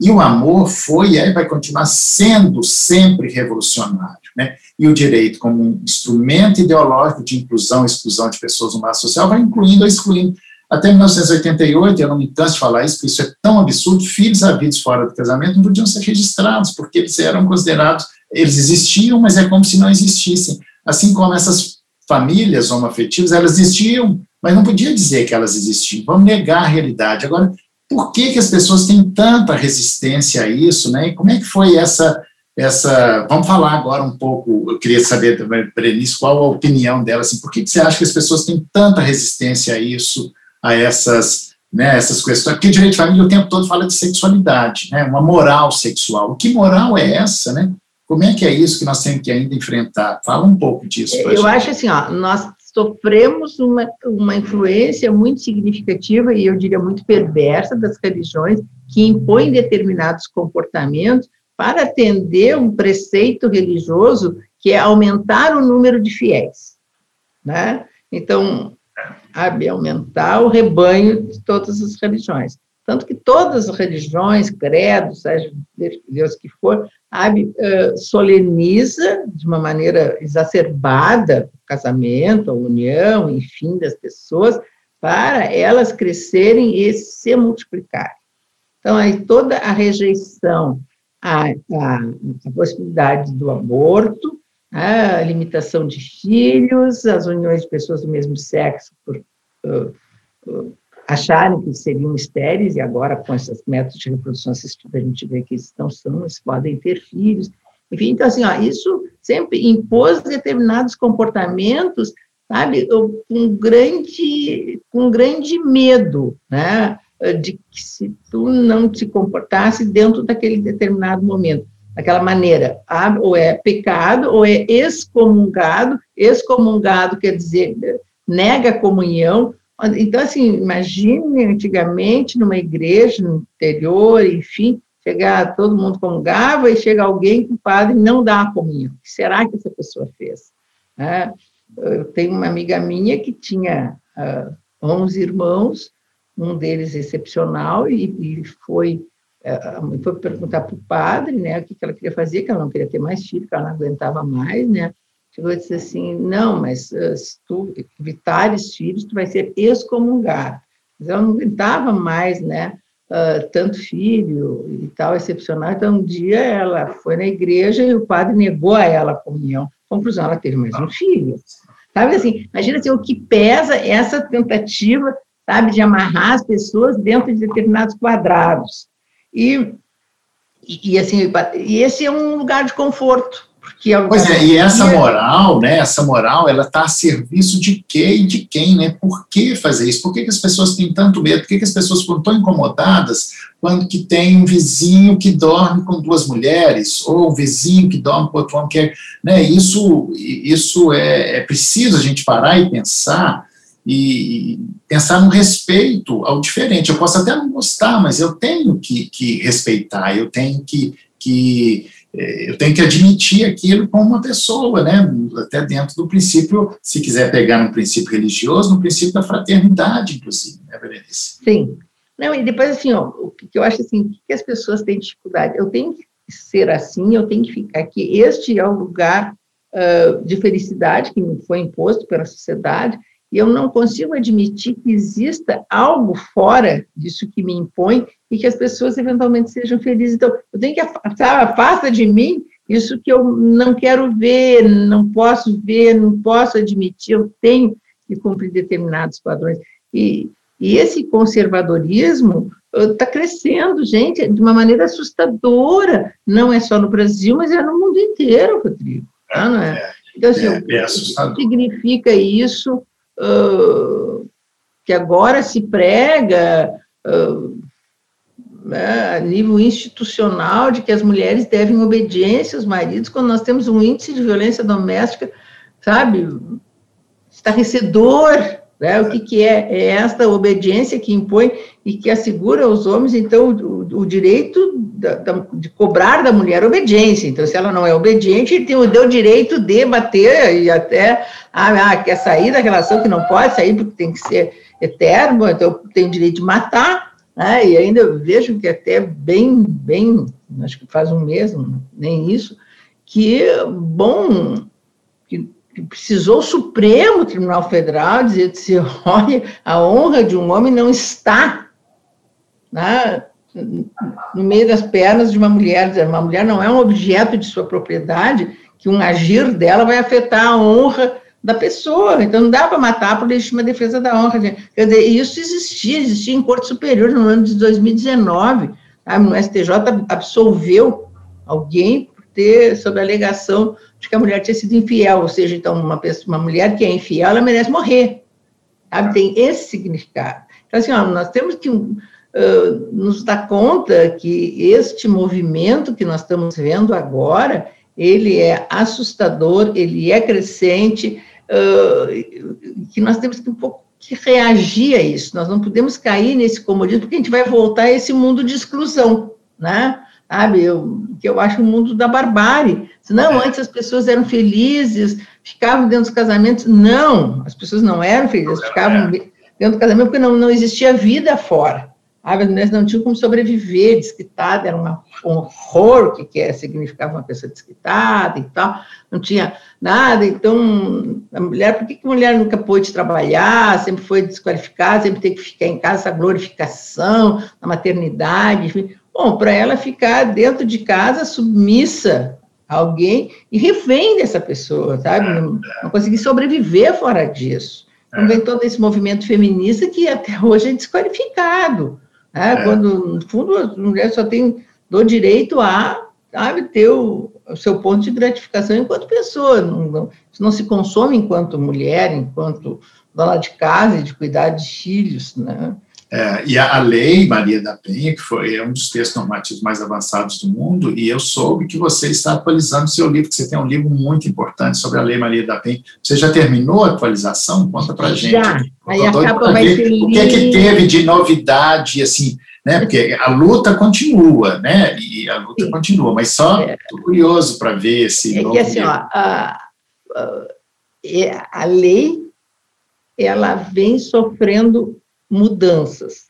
e o amor foi e vai continuar sendo sempre revolucionário. Né? E o direito, como um instrumento ideológico de inclusão e exclusão de pessoas no meio social, vai incluindo ou excluindo. Até 1988, eu não me canso de falar isso, porque isso é tão absurdo, filhos havidos fora do casamento não podiam ser registrados, porque eles eram considerados, eles existiam, mas é como se não existissem. Assim como essas famílias homoafetivas, elas existiam, mas não podia dizer que elas existiam. Vamos negar a realidade. Agora, por que, que as pessoas têm tanta resistência a isso, né? E como é que foi essa, essa... Vamos falar agora um pouco, eu queria saber também, Berenice, qual a opinião dela, assim, por que, que você acha que as pessoas têm tanta resistência a isso, a essas, né, essas questões? Porque direito de família o tempo todo fala de sexualidade, né? Uma moral sexual. Que moral é essa, né? Como é que é isso que nós temos que ainda enfrentar? Fala um pouco disso. Eu gente. acho assim, ó, nós sofremos uma, uma influência muito significativa e eu diria muito perversa das religiões que impõem determinados comportamentos para atender um preceito religioso que é aumentar o número de fiéis, né? Então, aumentar o rebanho de todas as religiões. Tanto que todas as religiões, credos, seja Deus que for, soleniza de uma maneira exacerbada o casamento, a união, enfim, das pessoas, para elas crescerem e se multiplicarem. Então, aí toda a rejeição à, à, à possibilidade do aborto, a limitação de filhos, as uniões de pessoas do mesmo sexo por uh, acharem que seriam estéreis, e agora com esses métodos de reprodução assistida a gente vê que eles não são, eles podem ter filhos. Enfim, então assim, ó, isso sempre impôs determinados comportamentos, sabe, com grande, com grande medo, né, de que se tu não te comportasse dentro daquele determinado momento, daquela maneira, ou é pecado, ou é excomungado, excomungado quer dizer nega a comunhão, Então, assim, imagine antigamente numa igreja, no interior, enfim, chegar, todo mundo comungava e chega alguém que o padre não dá a comunhão. O que será que essa pessoa fez? É, eu tenho uma amiga minha que tinha uh, ah, 11 irmãos, um deles excepcional, e, e foi, uh, foi perguntar para o padre né, o que ela queria fazer, que ela não queria ter mais filho, que ela não aguentava mais, né? Chegou e disse assim, não, mas se tu evitares filhos, tu vai ser excomungado. Mas ela não aguentava mais, né? Uh, tanto filho e tal, excepcional. Então, um dia ela foi na igreja e o padre negou a ela a comunhão. Conclusão, ela teve mais um filho. Sabe assim, imagina assim, o que pesa essa tentativa, sabe, de amarrar as pessoas dentro de determinados quadrados. E, e, e assim, e esse é um lugar de conforto, é pois é, e essa moral, né, essa moral, ela está a serviço de quê e de quem, né? Por que fazer isso? Por que, que as pessoas têm tanto medo? Por que, que as pessoas ficam tão incomodadas quando que tem um vizinho que dorme com duas mulheres, ou um vizinho que dorme com outro homem, que é, né, isso, isso é, é preciso a gente parar e pensar, e pensar no respeito ao diferente. Eu posso até não gostar, mas eu tenho que, que respeitar, eu tenho que, que é, eu tenho que admitir aquilo como uma pessoa, né? Até dentro do princípio, se quiser pegar no princípio religioso, no princípio da fraternidade, inclusive, né, Berenice? Sim. Não, e depois, assim, ó, o que eu acho assim, que as pessoas têm dificuldade? Eu tenho que ser assim, eu tenho que ficar aqui. Este é o lugar uh, de felicidade que me foi imposto pela sociedade, e eu não consigo admitir que exista algo fora disso que me impõe e que as pessoas eventualmente sejam felizes. Então, eu tenho que afastar, afasta de mim isso que eu não quero ver, não posso ver, não posso admitir, eu tenho que cumprir determinados padrões. E, e esse conservadorismo está crescendo, gente, de uma maneira assustadora. Não é só no Brasil, mas é no mundo inteiro, Rodrigo. Tá, não é? Então, assim, é, é o que significa isso que agora se prega uh, né, a nível institucional de que as mulheres devem obediência aos maridos, quando nós temos um índice de violência doméstica, sabe, estarrecedor, né? O que, que é? É esta obediência que impõe e que assegura aos homens, então, o, o direito da, da, de cobrar da mulher obediência. Então, se ela não é obediente, ele tem o, o direito de bater e até, ah, ah, quer sair da relação, que não pode sair porque tem que ser eterno, então tem o direito de matar, né? e ainda eu vejo que até bem, bem, acho que faz um mês, nem isso, que, bom, que precisou o Supremo Tribunal Federal dizer se olha, a honra de um homem não está né, no meio das pernas de uma mulher. Uma mulher não é um objeto de sua propriedade, que um agir dela vai afetar a honra da pessoa. Então, não dá para matar por legítima defesa da honra. Quer dizer, isso existia, existia em Corte Superior no ano de 2019. Tá? No STJ absolveu alguém por ter, sob a alegação de que a mulher tinha sido infiel, ou seja, então uma, pessoa, uma mulher que é infiel, ela merece morrer, sabe? Tem esse significado. Então, assim, ó, nós temos que uh, nos dar conta que este movimento que nós estamos vendo agora, ele é assustador, ele é crescente, uh, que nós temos que um pouco que reagir a isso, nós não podemos cair nesse comodismo, porque a gente vai voltar a esse mundo de exclusão, né? Sabe? Eu, que eu acho o mundo da barbárie. Não, antes as pessoas eram felizes, ficavam dentro dos casamentos. Não, as pessoas não eram felizes, ficavam dentro do casamento porque não, não existia vida fora. As mulheres não tinham como sobreviver, desquitada, era uma, um horror que, que é, significava uma pessoa desquitada e tal, não tinha nada, então, a mulher, por que, que a mulher nunca pôde trabalhar, sempre foi desqualificada, sempre tem que ficar em casa, essa glorificação, na maternidade, enfim, Bom, para ela ficar dentro de casa submissa a alguém e refém dessa pessoa, sabe? Não, não conseguir sobreviver fora disso. Então vem todo esse movimento feminista que até hoje é desqualificado. Né? É. Quando, no fundo, a mulher só tem do direito a sabe, ter o, o, seu ponto de gratificação enquanto pessoa. Não, não, não se consome enquanto mulher, enquanto dona de casa e de cuidar de filhos, né? É, e a, a, Lei Maria da Penha, que foi é um dos textos normativos mais avançados do mundo, e eu soube que você está atualizando seu livro, que você tem um livro muito importante sobre a Lei Maria da Penha. Você já terminou a atualização? Conta para gente. Já, aí acaba vai ser O que é que teve de novidade, assim, né? Porque a luta continua, né? E a luta Sim. continua, mas só estou é. curioso para ver esse. É que assim, ó, a, a, a lei ela vem sofrendo mudanças,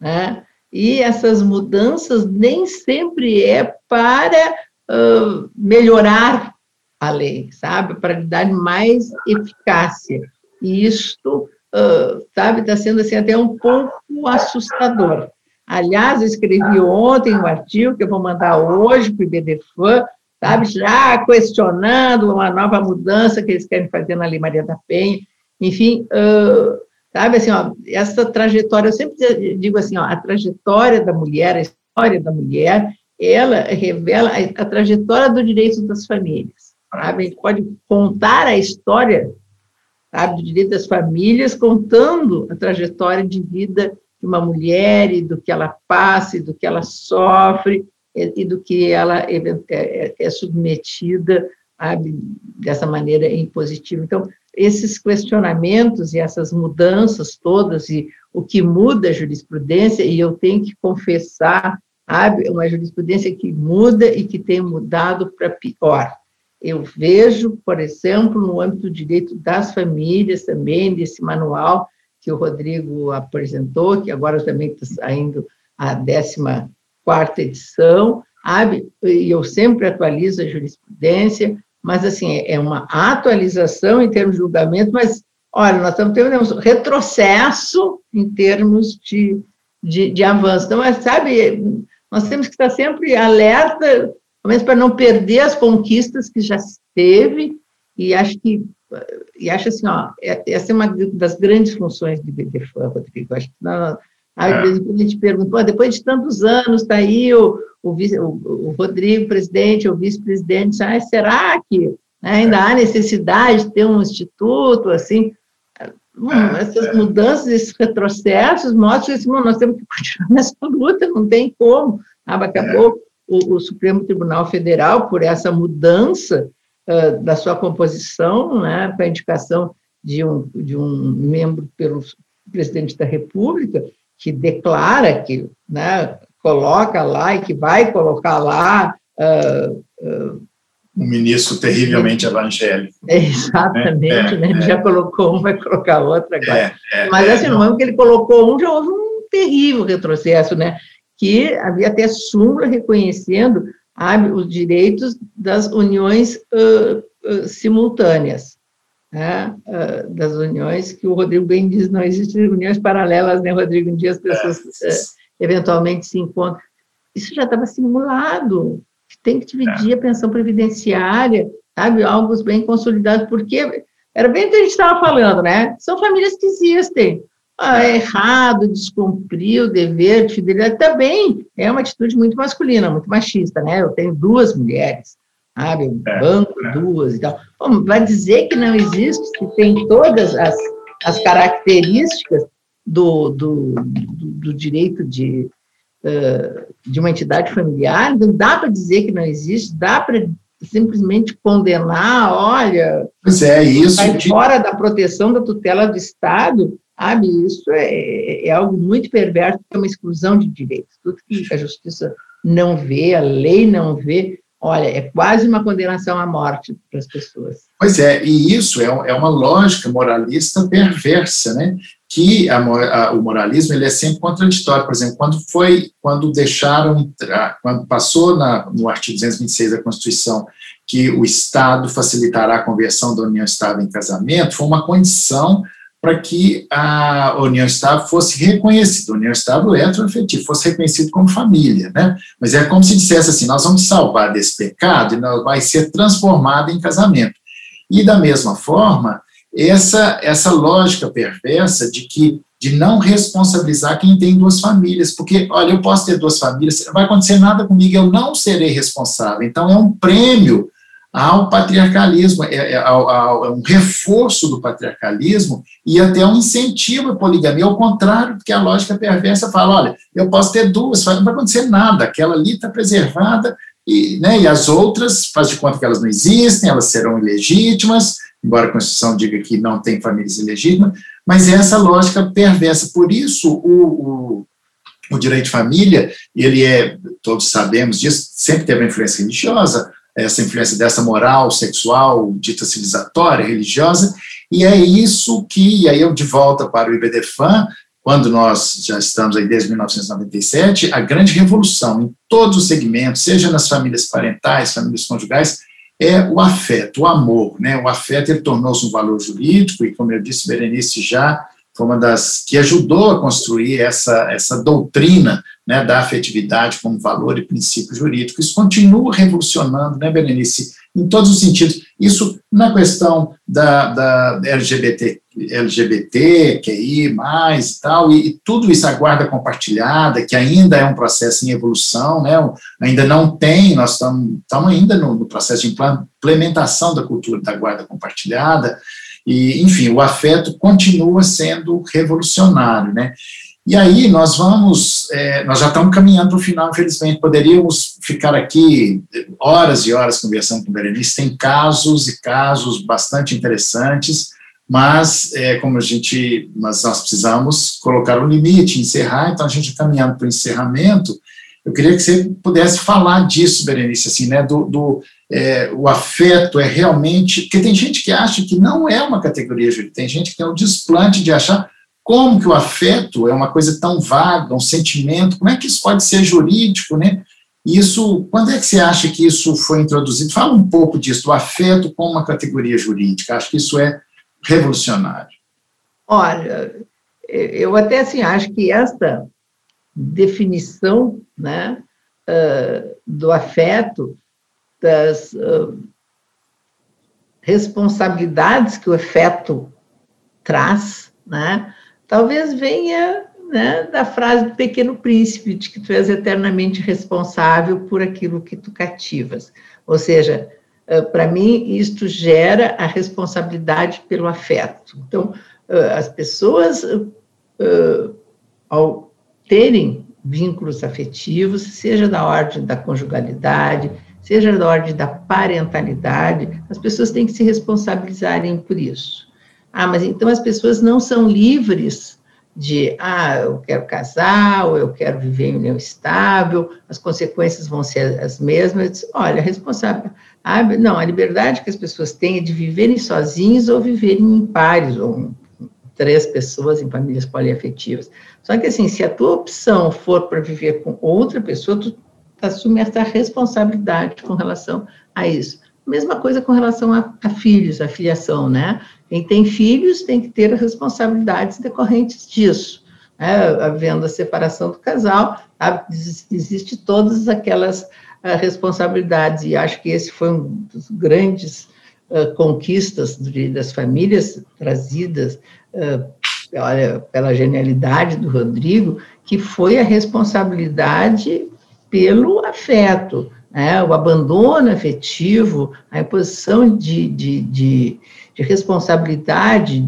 né? E essas mudanças nem sempre é para uh, melhorar a lei, sabe? Para dar mais eficácia. E isto, uh, sabe, está sendo assim até um pouco assustador. Aliás, eu escrevi ontem um artigo que eu vou mandar hoje para o IBDFAN, sabe, já questionando uma nova mudança que eles querem fazer na Lei Maria da Penha. Enfim, uh, Sabe assim, ó, essa trajetória, eu sempre digo assim, ó, a trajetória da mulher, a história da mulher, ela revela a, a trajetória do direito das famílias. Sabe? A gente pode contar a história sabe, do direito das famílias, contando a trajetória de vida de uma mulher e do que ela passa, e do que ela sofre, e, e do que ela é, é, é submetida sabe, dessa maneira impositiva. Então, esses questionamentos e essas mudanças todas e o que muda a jurisprudência, e eu tenho que confessar, uma jurisprudência que muda e que tem mudado para pior. Eu vejo, por exemplo, no âmbito do direito das famílias também, desse manual que o Rodrigo apresentou, que agora também está saindo a 14 edição, sabe? e eu sempre atualizo a jurisprudência, mas assim, é uma atualização em termos de julgamento, mas, olha, nós estamos tendo um retrocesso em termos de, de, de avanço. Então, mas, sabe, nós temos que estar sempre alerta, pelo menos para não perder as conquistas que já teve, e acho que, e acho assim, ó, é, essa é uma das grandes funções de BDFAN, Rodrigo, acho que nós, Aí, é. a gente pergunta, depois de tantos anos, está aí o, o, vice, o, o, Rodrigo, presidente, o vice-presidente, ah, será que né, ainda há necessidade de ter um instituto, assim? Hum, é, essas é. mudanças, esses retrocessos mostram que assim, nós temos que continuar nessa luta, não tem como. Acabou o, o Supremo Tribunal Federal, por essa mudança uh, da sua composição, né, com a indicação de um, de um membro pelo presidente da República, que declara que né, coloca lá e que vai colocar lá. Uh, uh, um ministro terrivelmente evangélico. Exatamente, é, né? ele é, já colocou um, vai colocar outro agora. É, é Mas assim, no momento que ele colocou um, já houve um terrível retrocesso, né? que havia até súmula reconhecendo sabe, os direitos das uniões uh, simultâneas né, ah, das uniões, que o Rodrigo bem diz, não existem uniões paralelas, né, Rodrigo? Um dia as pessoas é. uh, eventualmente se encontram. Isso já estava simulado, tem que dividir a pensão previdenciária, sabe, algo bem consolidado, porque era bem o que a gente estava falando, né? São famílias que existem. Ah, é errado, descumprir o dever de fidelidade também é uma atitude muito masculina, muito machista, né? Eu tenho duas mulheres, sabe? É, banco, é. duas e tal. Bom, vai dizer que não existe, que tem todas as, as características do, do, do, direito de, uh, de uma entidade familiar, não dá para dizer que não existe, dá para simplesmente condenar, olha, pois é, isso vai de... fora da proteção da tutela do Estado, sabe, isso é, é algo muito perverso, é uma exclusão de direitos, tudo que a justiça não vê, a lei não vê, Olha, é quase uma condenação à morte para as pessoas. Pois é, e isso é, é uma lógica moralista perversa, né? Que a, a, o moralismo ele é sempre contraditório. Por exemplo, quando foi, quando deixaram, quando passou na, no artigo 226 da Constituição que o Estado facilitará a conversão da união estável em casamento, foi uma condição para que a união estável fosse reconhecida, a união estável heteroafetiva, fosse reconhecida como família, né? Mas é como se dissesse assim, nós vamos salvar desse pecado e nós vai ser transformada em casamento. E da mesma forma, essa essa lógica perversa de que de não responsabilizar quem tem duas famílias, porque olha, eu posso ter duas famílias, não vai acontecer nada comigo, eu não serei responsável. Então é um prêmio ao patriarcalismo, é, é, é um reforço do patriarcalismo e até um incentivo à poligamia, ao contrário do que a lógica perversa fala, olha, eu posso ter duas, não vai acontecer nada, aquela ali está preservada, e, né, e as outras, faz de conta que elas não existem, elas serão ilegítimas, embora a Constituição diga que não tem famílias ilegítimas, mas é essa lógica perversa, por isso o, o o direito de família, ele é, todos sabemos disso, sempre teve uma influência religiosa, essa influência dessa moral sexual, dita civilizatória, religiosa, e é isso que, e aí eu de volta para o IBDFAN, quando nós já estamos aí desde 1997, a grande revolução em todos os segmentos, seja nas famílias parentais, famílias conjugais, é o afeto, o amor, né? O afeto ele tornou-se um valor jurídico e, como eu disse, Berenice já foi uma das que ajudou a construir essa, essa doutrina né, da afetividade como valor e princípio jurídico. Isso continua revolucionando, né, Berenice, em todos os sentidos. Isso na questão da, da LGBT, LGBT, QI, mais e tal, e, e, tudo isso, a guarda compartilhada, que ainda é um processo em evolução, né, ainda não tem, nós estamos, ainda no, no processo de implementação da cultura da guarda compartilhada, e, enfim, o afeto continua sendo revolucionário, né? E aí nós vamos, é, nós já estamos caminhando para o final, infelizmente, poderíamos ficar aqui horas e horas conversando com o Berenice, tem casos e casos bastante interessantes, mas é, como a gente, mas nós precisamos colocar um limite, encerrar, então a gente caminhando para o encerramento, eu queria que você pudesse falar disso, Berenice, assim, né, do, do é, o afeto é realmente, porque tem gente que acha que não é uma categoria jurídica, tem gente que tem o desplante de achar como que o afeto é uma coisa tão vaga, um sentimento, como é que isso pode ser jurídico, né? Isso, quando é que você acha que isso foi introduzido? Fala um pouco disso, do afeto como uma categoria jurídica. Acho que isso é revolucionário. Olha, eu até assim acho que esta definição, né, do afeto, das responsabilidades que o afeto traz, né, talvez venha né, da frase do Pequeno Príncipe, de que tu és eternamente responsável por aquilo que tu cativas. Ou seja, para mim, isto gera a responsabilidade pelo afeto. Então, as pessoas, ao terem vínculos afetivos, seja da ordem da conjugalidade, seja da ordem da parentalidade, as pessoas têm que se responsabilizarem por isso. Ah, mas então as pessoas não são livres de, ah, eu quero casar, ou eu quero viver em união estável, as consequências vão ser as mesmas. Olha, responsável. Ah, não, a liberdade que as pessoas têm é de viverem sozinhos ou viverem em pares, ou três pessoas em famílias poliafetivas. Só que, assim, se a tua opção for para viver com outra pessoa, tu assume essa responsabilidade com relação a isso. Mesma coisa com relação a, a filhos, a filiação, né? Quem tem filhos tem que ter responsabilidades decorrentes disso. Né? Havendo a separação do casal, tá? existe todas aquelas uh, responsabilidades, e acho que esse foi um dos grandes uh, conquistas das famílias trazidas uh, olha, pela genialidade do Rodrigo, que foi a responsabilidade pelo afeto, né? o abandono afetivo, a imposição de, de, de, de responsabilidade,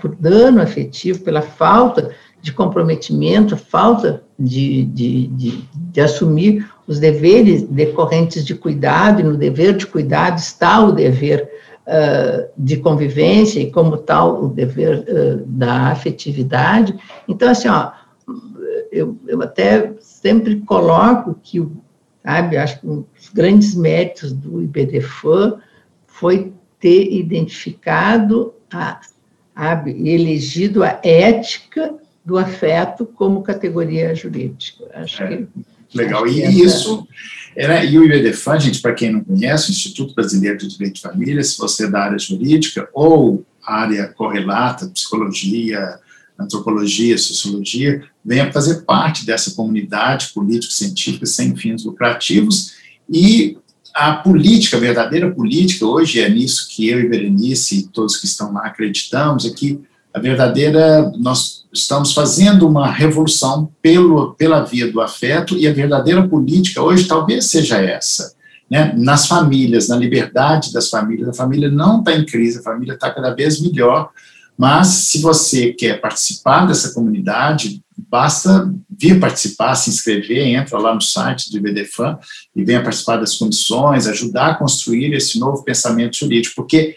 por dano afetivo, pela falta de comprometimento, falta de, de, de, de, assumir os deveres decorrentes de cuidado, e no dever de cuidado está o dever uh, de convivência, e como tal, o dever uh, da afetividade. Então, assim, ó, eu, eu até sempre coloco que o sabe? Acho que um dos grandes méritos do IBDFAN foi ter identificado a, a elegido a ética do afeto como categoria jurídica. Acho é, que legal. Acho e isso era e o IBDFAN, gente, para quem não conhece, o Instituto Brasileiro de Direito de Família, se você é da área jurídica ou área correlata, psicologia, antropologia, sociologia, venha fazer parte dessa comunidade político-científica sem fins lucrativos. E a política, a verdadeira política, hoje é nisso que eu e Berenice e todos que estão lá acreditamos, é que a verdadeira, nós estamos fazendo uma revolução pelo, pela via do afeto e a verdadeira política hoje talvez seja essa, né, nas famílias, na liberdade das famílias. A família não está em crise, a família está cada vez melhor, mas se você quer participar dessa comunidade, basta vir participar, se inscrever, entra lá no site do IBDFAM e venha participar das comissões, ajudar a construir esse novo pensamento jurídico, porque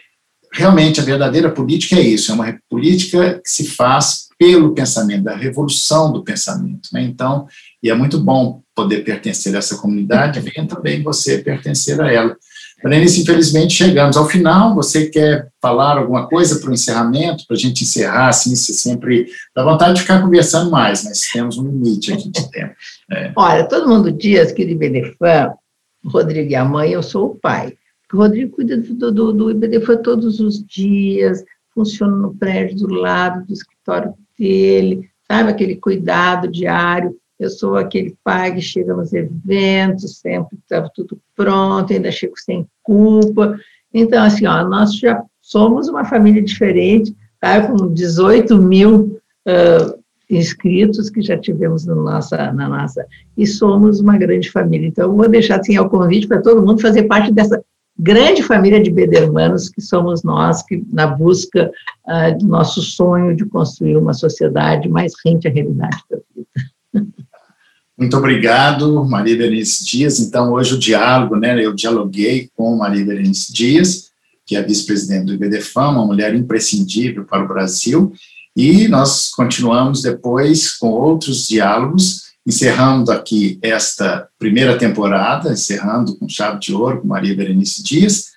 realmente a verdadeira política é isso, é uma política que se faz pelo pensamento, da revolução do pensamento. Né? Então, e é muito bom poder pertencer a essa comunidade, venha também você pertencer a ela. Berenice, infelizmente chegamos ao final. Você quer falar alguma coisa para o encerramento, para a gente encerrar, assim, se sempre dá vontade de ficar conversando mais, mas temos um limite aqui de tempo. É. Olha, todo mundo diz que de Ibedefã, Rodrigo é a mãe, eu sou o pai. O Rodrigo cuida do, do, do todos os dias, funciona no prédio do lado do escritório dele, sabe, aquele cuidado diário. Eu sou aquele pai que chega nos eventos, sempre estava tudo pronto, ainda chego sem culpa. Então, assim, ó, nós já somos uma família diferente, tá? com 18 mil uh, inscritos que já tivemos na nossa, na nossa, e somos uma grande família. Então, eu vou deixar assim, o convite para todo mundo fazer parte dessa grande família de bedermanos que somos nós, que na busca uh, do nosso sonho de construir uma sociedade mais rente à realidade da vida. Muito obrigado, Maria Berenice Dias. Então, hoje o diálogo, né, eu dialoguei com Maria Berenice Dias, que é vice-presidente do IBDFAM, uma mulher imprescindível para o Brasil, e nós continuamos depois com outros diálogos, encerrando aqui esta primeira temporada, encerrando com chave de ouro com Maria Berenice Dias,